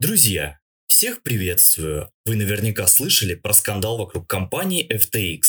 Друзья, всех приветствую! Вы наверняка слышали про скандал вокруг компании FTX.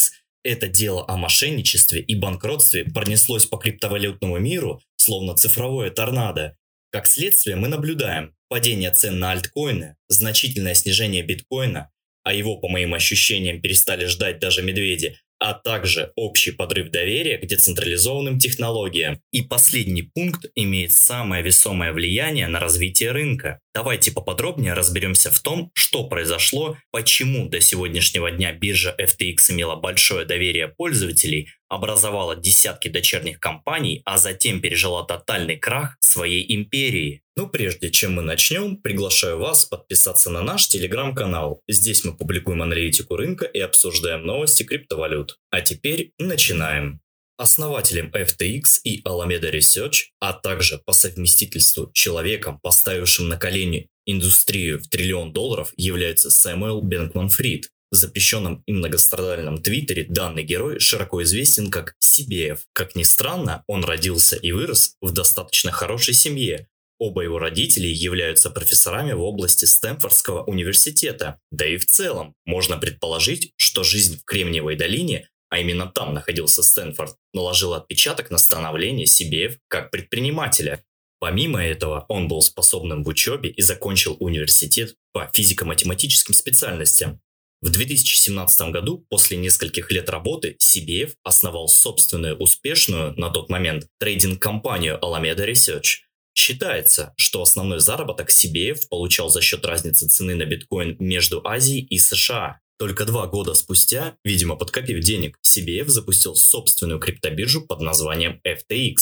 Это дело о мошенничестве и банкротстве пронеслось по криптовалютному миру, словно цифровое торнадо. Как следствие мы наблюдаем падение цен на альткоины, значительное снижение биткоина, а его, по моим ощущениям, перестали ждать даже медведи, а также общий подрыв доверия к децентрализованным технологиям. И последний пункт имеет самое весомое влияние на развитие рынка. Давайте поподробнее разберемся в том, что произошло, почему до сегодняшнего дня биржа FTX имела большое доверие пользователей, образовала десятки дочерних компаний, а затем пережила тотальный крах своей империи. Но прежде чем мы начнем, приглашаю вас подписаться на наш телеграм-канал. Здесь мы публикуем аналитику рынка и обсуждаем новости криптовалют. А теперь начинаем. Основателем FTX и Alameda Research, а также по совместительству человеком, поставившим на колени индустрию в триллион долларов, является Сэмюэл Бенкман Фрид. Запрещенном и многострадальном твиттере данный герой широко известен как CBF. Как ни странно, он родился и вырос в достаточно хорошей семье. Оба его родители являются профессорами в области Стэнфордского университета. Да и в целом, можно предположить, что жизнь в Кремниевой долине, а именно там находился Стэнфорд, наложила отпечаток на становление CBF как предпринимателя. Помимо этого, он был способным в учебе и закончил университет по физико-математическим специальностям. В 2017 году, после нескольких лет работы, CBF основал собственную успешную на тот момент трейдинг-компанию Alameda Research. Считается, что основной заработок CBF получал за счет разницы цены на биткоин между Азией и США. Только два года спустя, видимо подкопив денег, CBF запустил собственную криптобиржу под названием FTX.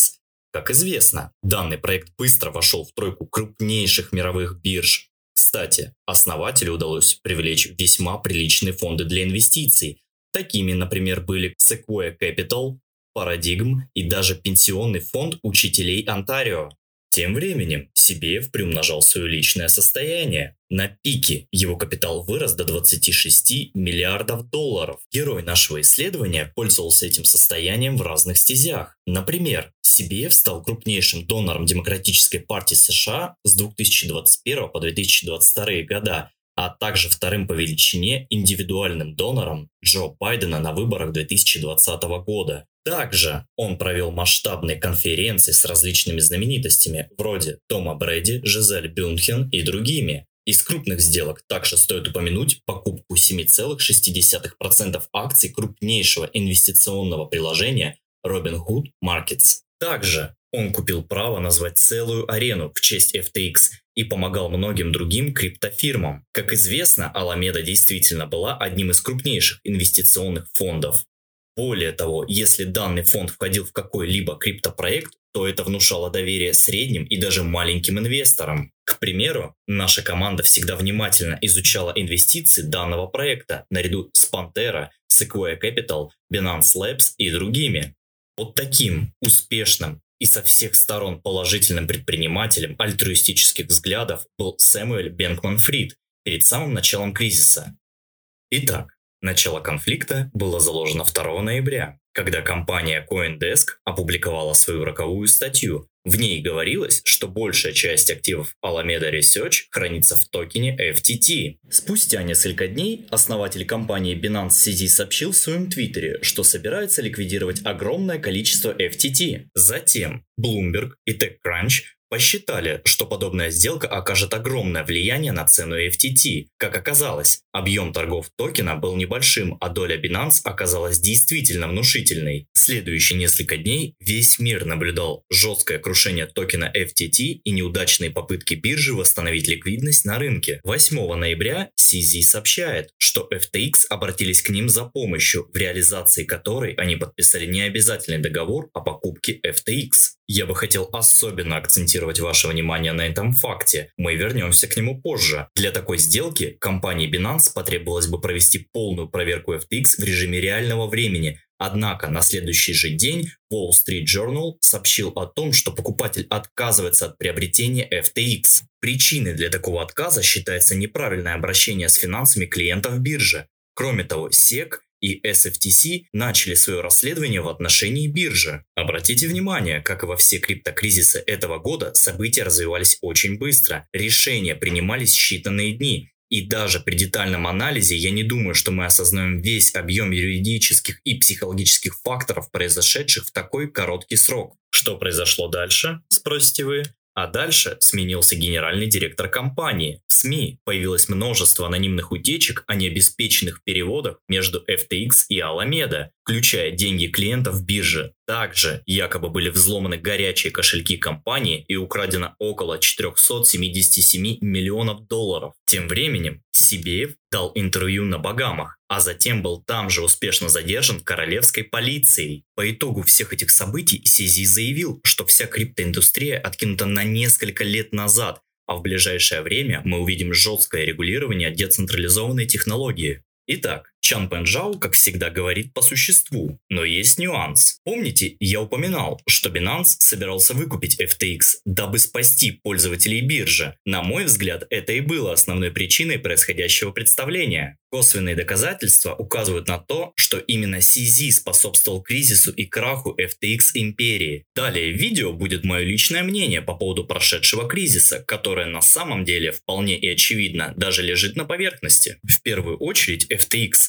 Как известно, данный проект быстро вошел в тройку крупнейших мировых бирж, кстати, основателю удалось привлечь весьма приличные фонды для инвестиций. Такими, например, были Sequoia Capital, Paradigm и даже пенсионный фонд учителей Онтарио. Тем временем Сибеев приумножал свое личное состояние. На пике его капитал вырос до 26 миллиардов долларов. Герой нашего исследования пользовался этим состоянием в разных стезях. Например, Сибеев стал крупнейшим донором Демократической партии США с 2021 по 2022 года, а также вторым по величине индивидуальным донором Джо Байдена на выборах 2020 года. Также он провел масштабные конференции с различными знаменитостями, вроде Тома Брэди, Жизель Бюнхен и другими. Из крупных сделок также стоит упомянуть покупку 7,6% акций крупнейшего инвестиционного приложения Robinhood Markets. Также он купил право назвать целую арену в честь FTX и помогал многим другим криптофирмам. Как известно, Alameda действительно была одним из крупнейших инвестиционных фондов. Более того, если данный фонд входил в какой-либо криптопроект, то это внушало доверие средним и даже маленьким инвесторам. К примеру, наша команда всегда внимательно изучала инвестиции данного проекта наряду с Pantera, Sequoia Capital, Binance Labs и другими. Вот таким успешным и со всех сторон положительным предпринимателем альтруистических взглядов был Сэмюэль Бенкман Фрид перед самым началом кризиса. Итак, Начало конфликта было заложено 2 ноября, когда компания CoinDesk опубликовала свою роковую статью. В ней говорилось, что большая часть активов Alameda Research хранится в токене FTT. Спустя несколько дней основатель компании Binance CZ сообщил в своем твиттере, что собирается ликвидировать огромное количество FTT. Затем Bloomberg и TechCrunch Посчитали, что подобная сделка окажет огромное влияние на цену FTT. Как оказалось, объем торгов токена был небольшим, а доля Binance оказалась действительно внушительной. Следующие несколько дней весь мир наблюдал жесткое крушение токена FTT и неудачные попытки биржи восстановить ликвидность на рынке. 8 ноября CZ сообщает, что FTX обратились к ним за помощью, в реализации которой они подписали необязательный договор о покупке FTX. Я бы хотел особенно акцентировать ваше внимание на этом факте. Мы вернемся к нему позже. Для такой сделки компании Binance потребовалось бы провести полную проверку FTX в режиме реального времени. Однако на следующий же день Wall Street Journal сообщил о том, что покупатель отказывается от приобретения FTX. Причиной для такого отказа считается неправильное обращение с финансами клиентов биржи. Кроме того, SEC и SFTC начали свое расследование в отношении биржи. Обратите внимание, как и во все криптокризисы этого года, события развивались очень быстро, решения принимались считанные дни, и даже при детальном анализе я не думаю, что мы осознаем весь объем юридических и психологических факторов, произошедших в такой короткий срок. Что произошло дальше, спросите вы? А дальше сменился генеральный директор компании. В СМИ появилось множество анонимных утечек о необеспеченных переводах между FTX и Alameda, включая деньги клиентов биржи. Также якобы были взломаны горячие кошельки компании и украдено около 477 миллионов долларов. Тем временем Сибеев дал интервью на Багамах, а затем был там же успешно задержан королевской полицией. По итогу всех этих событий Сизи заявил, что вся криптоиндустрия откинута на несколько лет назад, а в ближайшее время мы увидим жесткое регулирование децентрализованной технологии. Итак, Чан Пенжао, как всегда, говорит по существу, но есть нюанс. Помните, я упоминал, что Binance собирался выкупить FTX, дабы спасти пользователей биржи. На мой взгляд, это и было основной причиной происходящего представления. Косвенные доказательства указывают на то, что именно CZ способствовал кризису и краху FTX империи. Далее в видео будет мое личное мнение по поводу прошедшего кризиса, которое на самом деле вполне и очевидно даже лежит на поверхности. В первую очередь FTX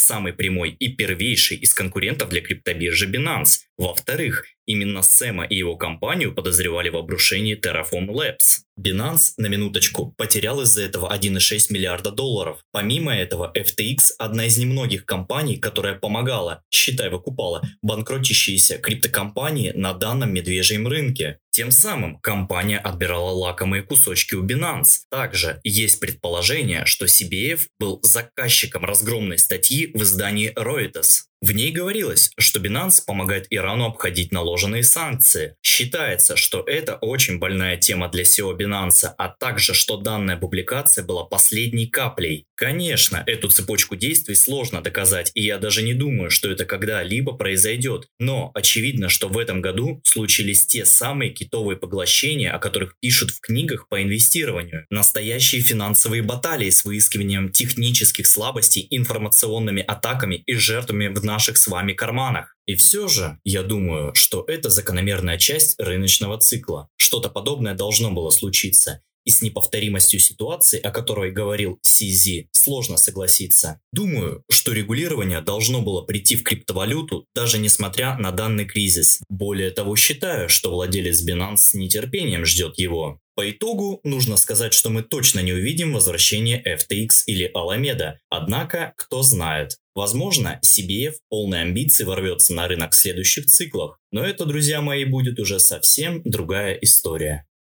самый прямой и первейший из конкурентов для криптобиржи Binance. Во-вторых, именно Сэма и его компанию подозревали в обрушении Terraform Labs. Binance, на минуточку, потерял из-за этого 1,6 миллиарда долларов. Помимо этого, FTX – одна из немногих компаний, которая помогала, считай выкупала, банкротящиеся криптокомпании на данном медвежьем рынке. Тем самым компания отбирала лакомые кусочки у Binance. Также есть предположение, что CBF был заказчиком разгромной статьи в издании Reuters. В ней говорилось, что Binance помогает Ирану обходить наложенные санкции. Считается, что это очень больная тема для SEO Binance, а также, что данная публикация была последней каплей. Конечно, эту цепочку действий сложно доказать, и я даже не думаю, что это когда-либо произойдет. Но очевидно, что в этом году случились те самые китовые поглощения, о которых пишут в книгах по инвестированию. Настоящие финансовые баталии с выискиванием технических слабостей, информационными атаками и жертвами в наших с вами карманах. И все же, я думаю, что это закономерная часть рыночного цикла. Что-то подобное должно было случиться и с неповторимостью ситуации, о которой говорил Сизи, сложно согласиться. Думаю, что регулирование должно было прийти в криптовалюту, даже несмотря на данный кризис. Более того, считаю, что владелец Binance с нетерпением ждет его. По итогу, нужно сказать, что мы точно не увидим возвращение FTX или Alameda. Однако, кто знает. Возможно, CBF полной амбиции ворвется на рынок в следующих циклах. Но это, друзья мои, будет уже совсем другая история.